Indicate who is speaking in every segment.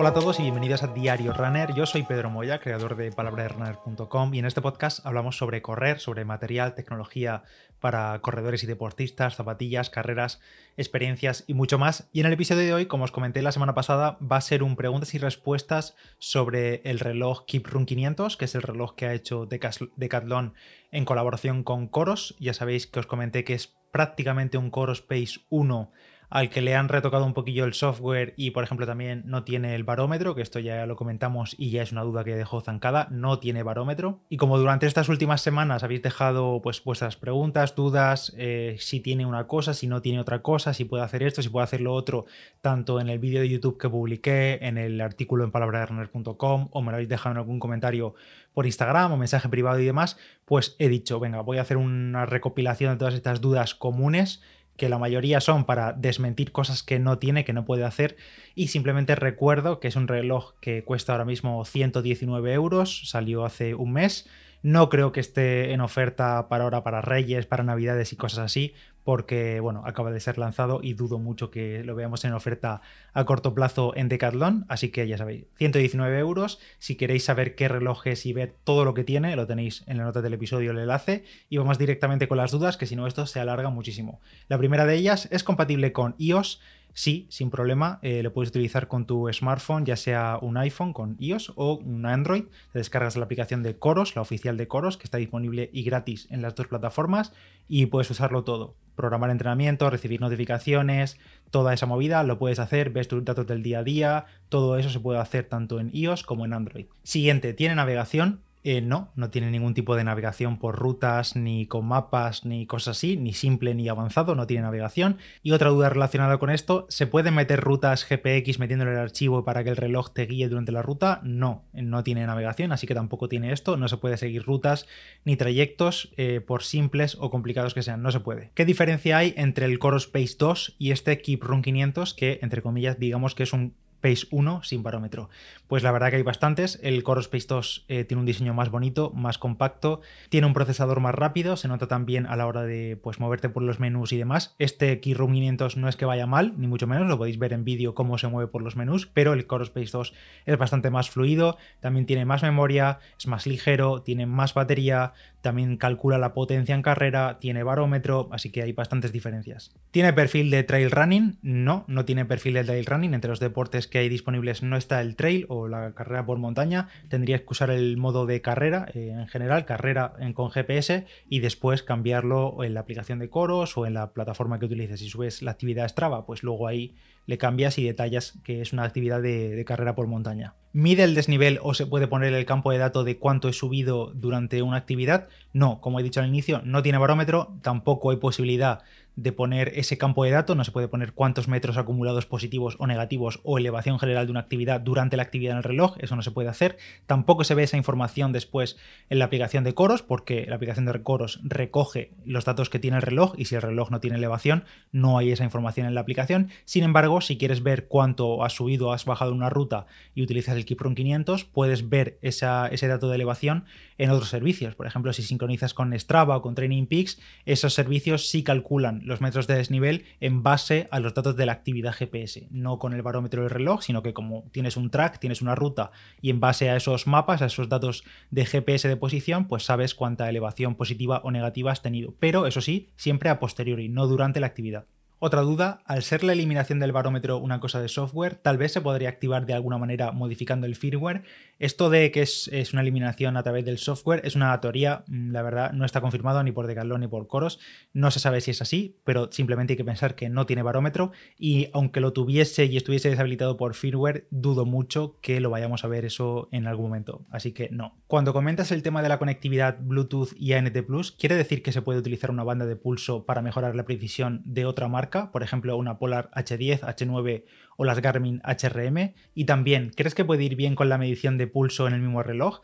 Speaker 1: Hola a todos y bienvenidos a Diario Runner. Yo soy Pedro Moya, creador de palabraderunner.com y en este podcast hablamos sobre correr, sobre material, tecnología para corredores y deportistas, zapatillas, carreras, experiencias y mucho más. Y en el episodio de hoy, como os comenté la semana pasada, va a ser un preguntas y respuestas sobre el reloj Keep Run 500, que es el reloj que ha hecho Decathlon en colaboración con Coros. Ya sabéis que os comenté que es prácticamente un Coros Pace 1 al que le han retocado un poquillo el software y, por ejemplo, también no tiene el barómetro, que esto ya lo comentamos y ya es una duda que dejó zancada, no tiene barómetro. Y como durante estas últimas semanas habéis dejado pues vuestras preguntas, dudas, eh, si tiene una cosa, si no tiene otra cosa, si puede hacer esto, si puede hacer lo otro, tanto en el vídeo de YouTube que publiqué, en el artículo en palabraderunner.com o me lo habéis dejado en algún comentario por Instagram o mensaje privado y demás, pues he dicho, venga, voy a hacer una recopilación de todas estas dudas comunes que la mayoría son para desmentir cosas que no tiene, que no puede hacer. Y simplemente recuerdo que es un reloj que cuesta ahora mismo 119 euros, salió hace un mes no creo que esté en oferta para ahora, para Reyes, para Navidades y cosas así, porque bueno, acaba de ser lanzado y dudo mucho que lo veamos en oferta a corto plazo en Decathlon. Así que ya sabéis, 119 euros. Si queréis saber qué reloj es y ver todo lo que tiene, lo tenéis en la nota del episodio, el enlace. Y vamos directamente con las dudas, que si no, esto se alarga muchísimo. La primera de ellas es compatible con iOS sí, sin problema, eh, lo puedes utilizar con tu smartphone, ya sea un iPhone con iOS o un Android. Te descargas la aplicación de Coros, la oficial de Coros, que está disponible y gratis en las dos plataformas y puedes usarlo todo. Programar entrenamiento, recibir notificaciones, toda esa movida lo puedes hacer, ves tus datos del día a día, todo eso se puede hacer tanto en iOS como en Android. Siguiente, tiene navegación, eh, no, no tiene ningún tipo de navegación por rutas, ni con mapas, ni cosas así, ni simple ni avanzado, no tiene navegación. Y otra duda relacionada con esto, ¿se pueden meter rutas GPX metiéndole el archivo para que el reloj te guíe durante la ruta? No, no tiene navegación, así que tampoco tiene esto, no se puede seguir rutas ni trayectos eh, por simples o complicados que sean, no se puede. ¿Qué diferencia hay entre el Core Space 2 y este Keep Run 500 que, entre comillas, digamos que es un Pace 1 sin barómetro. Pues la verdad que hay bastantes. El Core Space 2 eh, tiene un diseño más bonito, más compacto, tiene un procesador más rápido, se nota también a la hora de pues, moverte por los menús y demás. Este Keyroom 500 no es que vaya mal, ni mucho menos, lo podéis ver en vídeo cómo se mueve por los menús, pero el Core Space 2 es bastante más fluido, también tiene más memoria, es más ligero, tiene más batería, también calcula la potencia en carrera, tiene barómetro, así que hay bastantes diferencias. ¿Tiene perfil de trail running? No, no tiene perfil de trail running. Entre los deportes que hay disponibles no está el trail o la carrera por montaña. Tendrías que usar el modo de carrera eh, en general, carrera con GPS y después cambiarlo en la aplicación de Coros o en la plataforma que utilices. Si subes la actividad Strava, pues luego ahí le cambias y detallas que es una actividad de, carrera por montaña. ¿Mide el desnivel o se puede poner el campo de datos de cuánto he subido durante una actividad? No, como he dicho al inicio, no tiene barómetro, tampoco hay posibilidad de poner ese campo de datos, no se puede poner cuántos metros acumulados positivos o negativos o elevación general de una actividad durante la actividad en el reloj, eso no se puede hacer. Tampoco se ve esa información después en la aplicación de Coros, porque la aplicación de Coros recoge los datos que tiene el reloj y si el reloj no tiene elevación, no hay esa información en la aplicación. Sin embargo, si quieres ver cuánto has subido o has bajado una ruta y utilizas el Keep 500, puedes ver ese dato de elevación en otros servicios. Por ejemplo, si sincronizas con Strava o con Training Peaks, esos servicios sí calculan los metros de desnivel en base a los datos de la actividad GPS, no con el barómetro del reloj, sino que como tienes un track, tienes una ruta y en base a esos mapas, a esos datos de GPS de posición, pues sabes cuánta elevación positiva o negativa has tenido. Pero eso sí, siempre a posteriori, no durante la actividad. Otra duda, al ser la eliminación del barómetro una cosa de software, tal vez se podría activar de alguna manera modificando el firmware. Esto de que es, una eliminación a través del software es una teoría, mm, la verdad, no está confirmado ni por Decathlon ni por Coros. No se sabe si es así, pero simplemente hay que pensar que no tiene barómetro y aunque lo tuviese y estuviese deshabilitado por firmware, dudo mucho que lo vayamos a ver eso en algún momento. Así que no. Cuando comentas el tema de la conectividad Bluetooth y ANT Plus, ¿quiere decir que se puede utilizar una banda de pulso para mejorar la precisión de otra marca? Por ejemplo una Polar H10, H9 o las Garmin HRM? Y también, ¿crees que puede ir bien con la medición de pulso en el mismo reloj?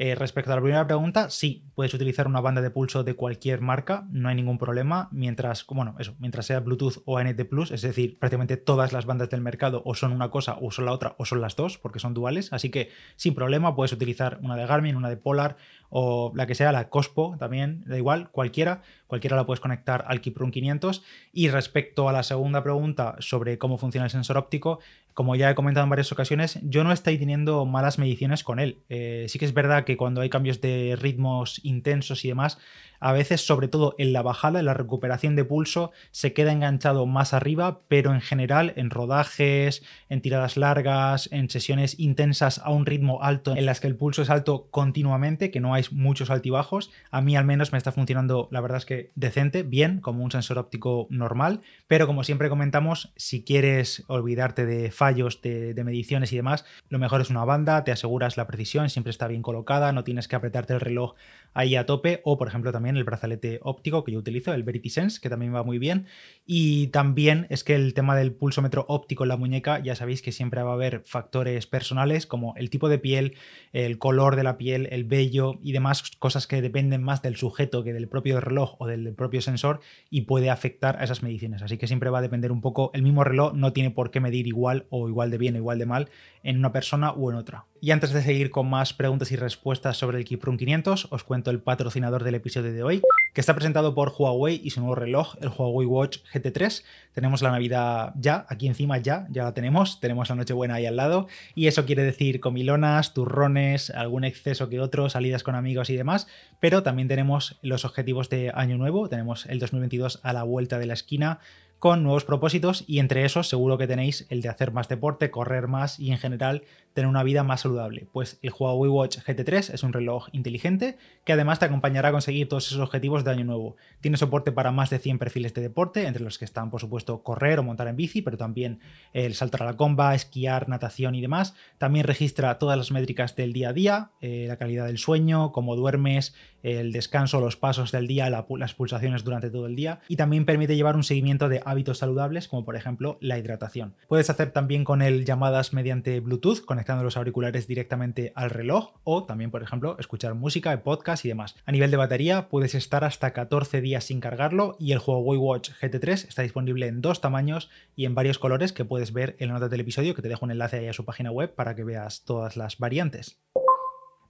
Speaker 1: Eh, respecto a la primera pregunta, sí, puedes utilizar una banda de pulso de cualquier marca, no hay ningún problema, mientras, bueno, eso, mientras sea Bluetooth o ANT Plus, es decir, prácticamente todas las bandas del mercado o son una cosa o son la otra o son las dos, porque son duales, así que sin problema puedes utilizar una de Garmin, una de Polar o la que sea, la Cospo también, da igual, cualquiera, cualquiera la puedes conectar al Kiprun 500. Y respecto a la segunda pregunta sobre cómo funciona el sensor óptico, como ya he comentado en varias ocasiones, yo no estoy teniendo malas mediciones con él. Eh, sí que es verdad que cuando hay cambios de ritmos intensos y demás, a veces, sobre todo en la bajada, en la recuperación de pulso, se queda enganchado más arriba, pero en general en rodajes, en tiradas largas, en sesiones intensas a un ritmo alto, en las que el pulso es alto continuamente, que no hay muchos altibajos, a mí al menos me está funcionando, la verdad es que decente, bien, como un sensor óptico normal, pero como siempre comentamos, si quieres olvidarte de fallos de, mediciones y demás, lo mejor es una banda, te aseguras la precisión, siempre está bien colocada, no tienes que apretarte el reloj ahí a tope, o por ejemplo también el brazalete óptico que yo utilizo, el Verity Sense, que también va muy bien. Y también es que el tema del pulsómetro óptico en la muñeca, ya sabéis que siempre va a haber factores personales como el tipo de piel, el color de la piel, el vello y demás cosas que dependen más del sujeto que del propio reloj o del propio sensor y puede afectar a esas mediciones. Así que siempre va a depender un poco, el mismo reloj no tiene por qué medir igual o igual de bien o igual de mal en una persona o en otra. Y antes de seguir con más preguntas y respuestas sobre el Kiprun 500, os cuento el patrocinador del episodio de hoy, que está presentado por Huawei y su nuevo reloj, el Huawei Watch GT3. Tenemos la Navidad ya, aquí encima ya, ya la tenemos, tenemos la Nochebuena ahí al lado, y eso quiere decir comilonas, turrones, algún exceso que otro, salidas con amigos y demás, pero también tenemos los objetivos de Año Nuevo, tenemos el 2022 a la vuelta de la esquina, con nuevos propósitos y entre esos seguro que tenéis el de hacer más deporte, correr más y en general tener una vida más saludable. Pues el Huawei Watch GT3 es un reloj inteligente que además te acompañará a conseguir todos esos objetivos de año nuevo. Tiene soporte para más de 100 perfiles de deporte, entre los que están por supuesto correr o montar en bici, pero también el saltar a la comba, esquiar, natación y demás. También registra todas las métricas del día a día, eh, la calidad del sueño, cómo duermes, el descanso, los pasos del día, las pulsaciones durante todo el día y también permite llevar un seguimiento de hábitos saludables como por ejemplo la hidratación. Puedes hacer también con él llamadas mediante Bluetooth los auriculares directamente al reloj o también por ejemplo escuchar música, podcast y demás. A nivel de batería puedes estar hasta 14 días sin cargarlo y el Huawei Watch GT3 está disponible en dos tamaños y en varios colores que puedes ver en la nota del episodio que te dejo un enlace ahí a su página web para que veas todas las variantes.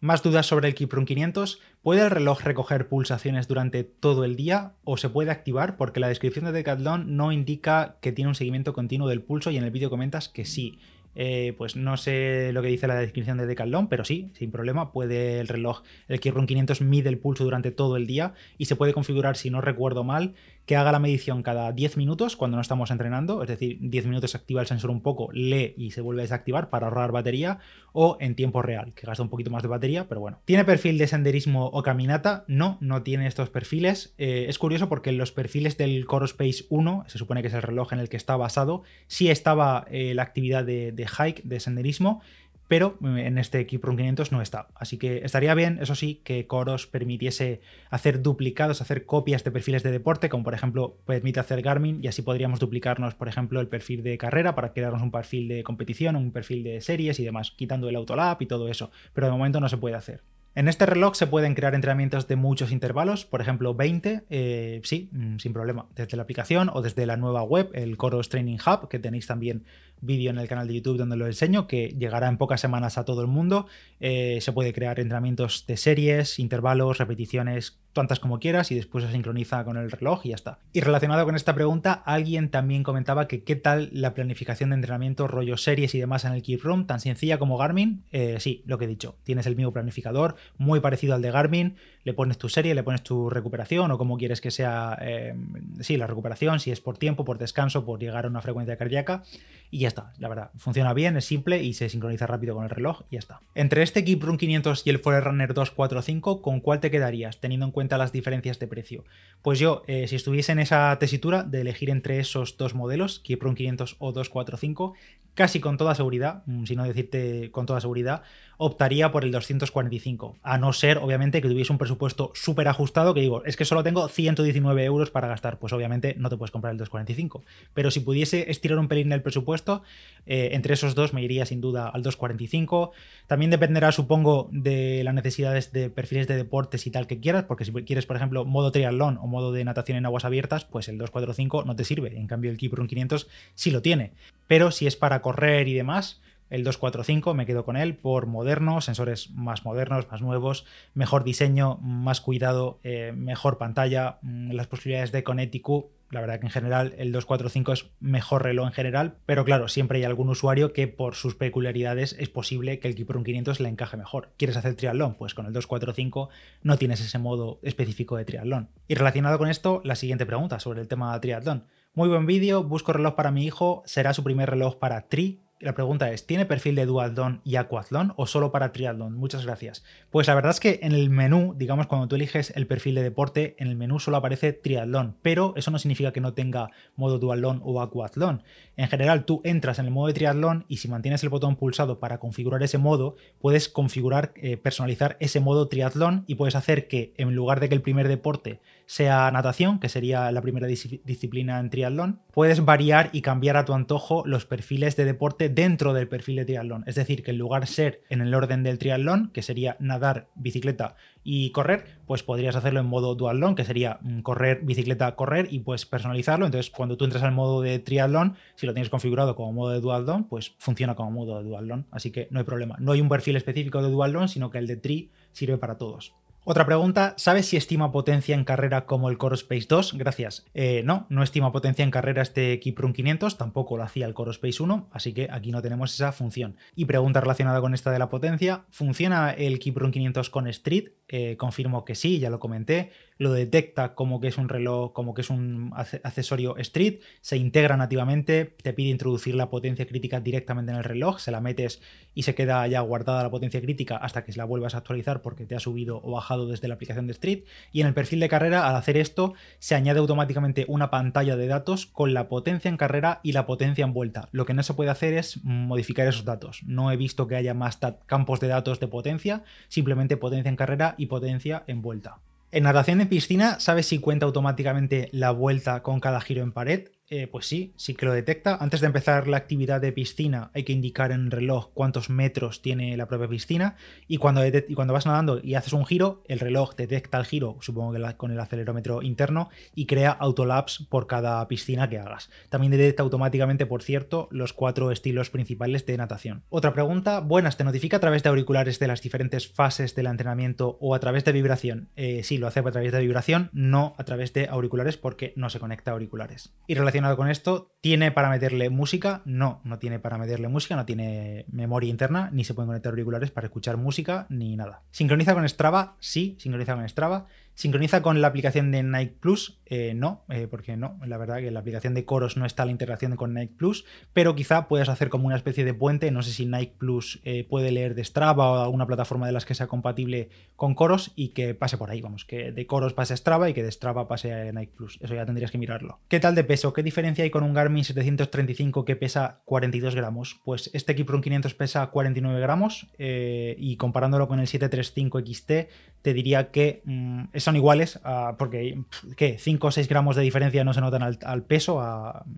Speaker 1: Más dudas sobre el Kiprun 500. ¿Puede el reloj recoger pulsaciones durante todo el día o se puede activar? Porque la descripción de Decathlon no indica que tiene un seguimiento continuo del pulso y en el vídeo comentas que sí. Eh, pues no sé lo que dice la descripción de Decathlon, pero sí, sin problema, puede el reloj, el Kiprun 500 mide el pulso durante todo el día y se puede configurar, si no recuerdo mal, que haga la medición cada 10 minutos cuando no estamos entrenando, es decir, 10 minutos activa el sensor un poco, lee y se vuelve a desactivar para ahorrar batería, o en tiempo real, que gasta un poquito más de batería, pero bueno. ¿Tiene perfil de senderismo o caminata? No, no tiene estos perfiles. Eh, es curioso porque los perfiles del Core Space 1, se supone que es el reloj en el que está basado, sí estaba eh, la actividad de hike, de senderismo, pero eh, en este Kiprun 500 no está. Así que estaría bien, eso sí, que Coros permitiese hacer duplicados, hacer copias de perfiles de deporte, como por ejemplo permite hacer Garmin, y así podríamos duplicarnos, por ejemplo, el perfil de carrera para crearnos un perfil de competición, un perfil de series y demás, quitando el Autolab y todo eso. Pero de momento no se puede hacer. En este reloj se pueden crear entrenamientos de muchos intervalos, por ejemplo 20, eh, sí, mm, sin problema, desde la aplicación o desde la nueva web, el Coros Training Hub, que tenéis también vídeo en el canal de YouTube donde lo enseño, que llegará en pocas semanas a todo el mundo. Eh, se puede crear entrenamientos de series, intervalos, repeticiones, tantas como quieras y después se sincroniza con el reloj y ya está. Y relacionado con esta pregunta, alguien también comentaba que qué tal la planificación de entrenamiento, rollo series y demás en el Keep Room, tan sencilla como Garmin. Eh, sí, lo que he dicho, tienes el mismo planificador, muy parecido al de Garmin, le pones tu serie, le pones tu recuperación o como quieres que sea, eh, sí, la recuperación, si es por tiempo, por descanso, por llegar a una frecuencia cardíaca y está, la verdad. Funciona bien, es simple y se sincroniza rápido con el reloj y ya está. Entre este Keep Room 500 y el Forerunner 245, ¿con cuál te quedarías? Teniendo en cuenta las diferencias de precio. Pues yo, eh, si estuviese en esa tesitura de elegir entre esos dos modelos, Keyprone 500 o 245, casi con toda seguridad, mm, si no decirte con toda seguridad, optaría por el 245. A no ser, obviamente, que tuviese un presupuesto súper ajustado, que digo, es que solo tengo 119 euros para gastar. Pues obviamente no te puedes comprar el 245. Pero si pudiese estirar un pelín el presupuesto, eh, entre esos dos me iría sin duda al 245. También dependerá, supongo, de las necesidades de perfiles de deportes y tal que quieras, porque si quieres, por ejemplo, modo triatlón o modo de natación en aguas abiertas, pues el 245 no te sirve. En cambio, el Keyprone 500 sí lo tiene. Pero si es para correr y demás, el 245 me quedo con él por moderno, sensores más modernos, más nuevos, mejor diseño, más cuidado, eh, mejor pantalla, mm, las posibilidades de Connecticut. La verdad que en general el 245 es mejor reloj en general, pero claro, siempre hay algún usuario que por sus peculiaridades es posible que el Keyprone 500 le encaje mejor. ¿Quieres hacer triatlón? Pues con el 245 no tienes ese modo específico de triatlón. Y relacionado con esto, la siguiente pregunta sobre el tema de triatlón. Muy buen vídeo, busco reloj para mi hijo, será su primer reloj para tri, la pregunta es, ¿tiene perfil de duatlón y aquatlón o solo para triatlón? Muchas gracias. Pues la verdad es que en el menú, digamos, cuando tú eliges el perfil de deporte, en el menú solo aparece triatlón, pero eso no significa que no tenga modo duatlón o aquatlón. En general, tú entras en el modo de triatlón y si mantienes el botón pulsado para configurar ese modo, puedes configurar, eh, personalizar ese modo triatlón y puedes hacer que en lugar de que el primer deporte sea natación, que sería la primera disciplina en triatlón, puedes variar y cambiar a tu antojo los perfiles de deporte dentro del perfil de triatlón. Es decir, que en lugar de ser en el orden del triatlón, que sería nadar, bicicleta y correr, pues podrías hacerlo en modo duatlón, que sería mm, correr, bicicleta, correr y pues personalizarlo. Entonces, cuando tú entras al modo de triatlón, si lo tienes configurado como modo de duatlón, pues funciona como modo de duatlón. Así que no hay problema. No hay un perfil específico de duatlón, sino que el de tri sirve para todos. Otra pregunta, ¿sabes si estima potencia en carrera como el Core Space 2? Gracias. Eh, no, no estima potencia en carrera este Keyprune 500, tampoco lo hacía el Core Space 1, así que aquí no tenemos esa función. Y pregunta relacionada con esta de la potencia, ¿funciona el Keyprune 500 con Street? Eh, confirmo que sí, ya lo comenté lo detecta como que es un reloj, como que es un accesorio Street, se integra nativamente, te pide introducir la potencia crítica directamente en el reloj, se la metes y se queda ya guardada la potencia crítica hasta que se la vuelvas a actualizar porque te ha subido o bajado desde la aplicación de Street. Y en el perfil de carrera, al hacer esto, se añade automáticamente una pantalla de datos con la potencia en carrera y la potencia en vuelta. Lo que no se puede hacer es modificar esos datos. No he visto que haya más campos de datos de potencia, simplemente potencia en carrera y potencia en vuelta. En natación en piscina, ¿sabes si cuenta automáticamente la vuelta con cada giro en pared? Eh, pues sí, sí que lo detecta. Antes de empezar la actividad de piscina hay que indicar en el reloj cuántos metros tiene la propia piscina y cuando, y cuando vas nadando y haces un giro, el reloj detecta el giro, supongo que con el acelerómetro interno, y crea autolaps por cada piscina que hagas. También detecta automáticamente, por cierto, los cuatro estilos principales de natación. Otra pregunta, buenas, ¿te notifica a través de auriculares de las diferentes fases del entrenamiento o a través de vibración? Eh, sí, lo hace a través de vibración, no a través de auriculares porque no se conecta a auriculares. Y con esto, ¿tiene para meterle música? No, no tiene para meterle música, no tiene memoria interna, ni se pueden conectar auriculares para escuchar música, ni nada. ¿Sincroniza con Strava? Sí, sincroniza con Strava. ¿Sincroniza con la aplicación de Nike Plus? Eh, no, eh, porque no, la verdad que la aplicación de Coros no está la integración con Nike Plus, pero quizá puedas hacer como una especie de puente, no sé si Nike Plus eh, puede leer de Strava o alguna plataforma de las que sea compatible con Coros y que pase por ahí, vamos, que de Coros pase a Strava y que de Strava pase a Nike Plus, eso ya tendrías que mirarlo. ¿Qué tal de peso? ¿Qué diferencia hay con un Garmin 735 que pesa 42 gramos? Pues este Keyprone 500 pesa 49 gramos y comparándolo con el 735 XT te diría que mm, son iguales, porque ¿qué? 5 o 6 gramos de diferencia no se notan al, peso,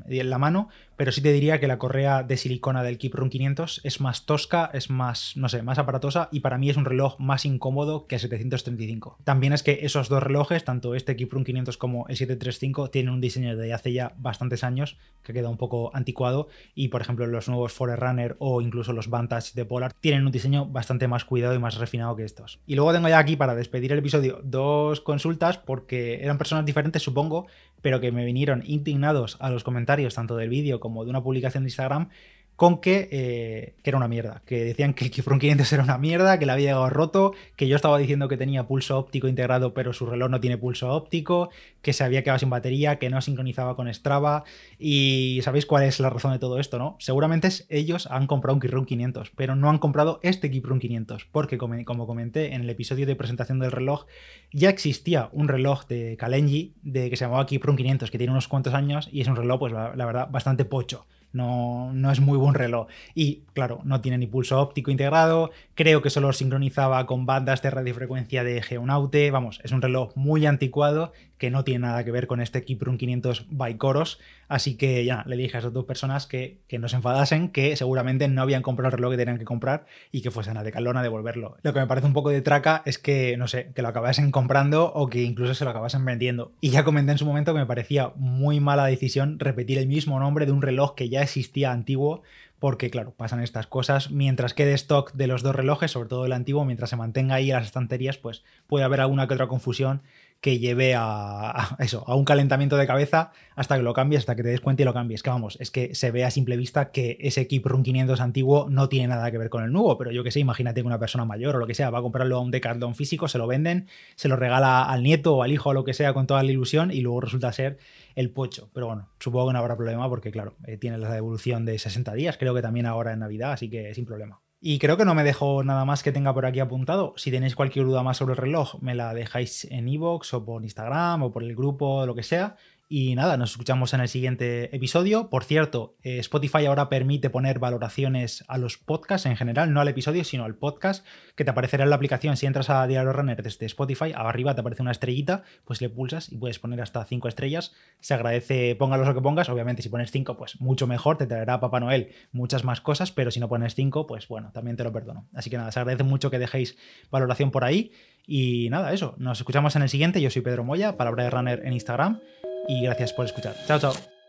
Speaker 1: en la mano, pero sí te diría que la correa de silicona del Keep 500 es más tosca, es más, no sé, más aparatosa y para mí es un reloj más incómodo que el 735. También es que esos dos relojes, tanto este Keep 500 como el 735, tienen un diseño de hace ya bastantes años que queda un poco anticuado y por ejemplo los nuevos Forerunner o incluso los Vantage de Polar tienen un diseño bastante más cuidado y más refinado que estos. Y luego tengo ya aquí para despedir el episodio dos consultas porque eran personas diferentes supongo, pero que me vinieron indignados a los comentarios tanto del vídeo como de una publicación de Instagram con que, eh, que, era una mierda, que decían que el Keep 500 era una mierda, que le había llegado roto, que yo estaba diciendo que tenía pulso óptico integrado, pero su reloj no tiene pulso óptico, que se había quedado sin batería, que no sincronizaba con Strava. Y sabéis cuál es la razón de todo esto, ¿no? Seguramente ellos han comprado un Keep 500, pero no han comprado este Keep 500, porque como, comenté en el episodio de presentación del reloj, ya existía un reloj de Kalenji de, que se llamaba Keep 500, que tiene unos cuantos años y es un reloj, pues la verdad, bastante pocho no, no es muy buen reloj. Y claro, no tiene ni pulso óptico integrado, creo que solo sincronizaba con bandas de radiofrecuencia de Geonaute, vamos, es un reloj muy anticuado que no tiene nada que ver con este Kiprun 500 by Coros, así que ya le dije a esas dos personas que, que no se enfadasen, que seguramente no habían comprado el reloj que tenían que comprar y que fuesen a Decathlon a devolverlo. Lo que me parece un poco de traca es que, no sé, que lo acabasen comprando o que incluso se lo acabasen vendiendo. Y ya comenté en su momento que me parecía muy mala decisión repetir el mismo nombre de un reloj que ya existía antiguo porque claro, pasan estas cosas. Mientras quede stock de los dos relojes, sobre todo el antiguo, mientras se mantenga ahí en las estanterías, pues puede haber alguna que otra confusión que lleve a, eso, a un calentamiento de cabeza hasta que lo cambies, hasta que te des cuenta y lo cambies. Que vamos, es que se ve a simple vista que ese Keep Run 500 antiguo no tiene nada que ver con el nuevo, pero yo que sé, imagínate que una persona mayor o lo que sea va a comprarlo a un Decathlon físico, se lo venden, se lo regala al nieto o al hijo o lo que sea con toda la ilusión y luego resulta ser el pocho. Pero bueno, supongo que no habrá problema porque, claro, eh, tiene la devolución de 60 días, creo que también ahora en Navidad, así que sin problema. Y creo que no me dejo nada más que tenga por aquí apuntado. Si tenéis cualquier duda más sobre el reloj, me la dejáis en iVoox o por Instagram o por el grupo, lo que sea. Y nada, nos escuchamos en el siguiente episodio. Por cierto, eh, Spotify ahora permite poner valoraciones a los podcasts en general, no al episodio, sino al podcast, que te aparecerá en la aplicación. Si entras a Diario Runner desde Spotify, arriba te aparece una estrellita, pues le pulsas y puedes poner hasta 5 estrellas. Se agradece, póngalos lo que pongas. Obviamente, si pones 5, pues mucho mejor, te traerá Papá Noel muchas más cosas, pero si no pones 5, pues bueno, también te lo perdono. Así que nada, se agradece mucho que dejéis valoración por ahí. Y nada, eso, nos escuchamos en el siguiente. Yo soy Pedro Moya, palabra de runner en Instagram y gracias por escuchar. Chao, chao.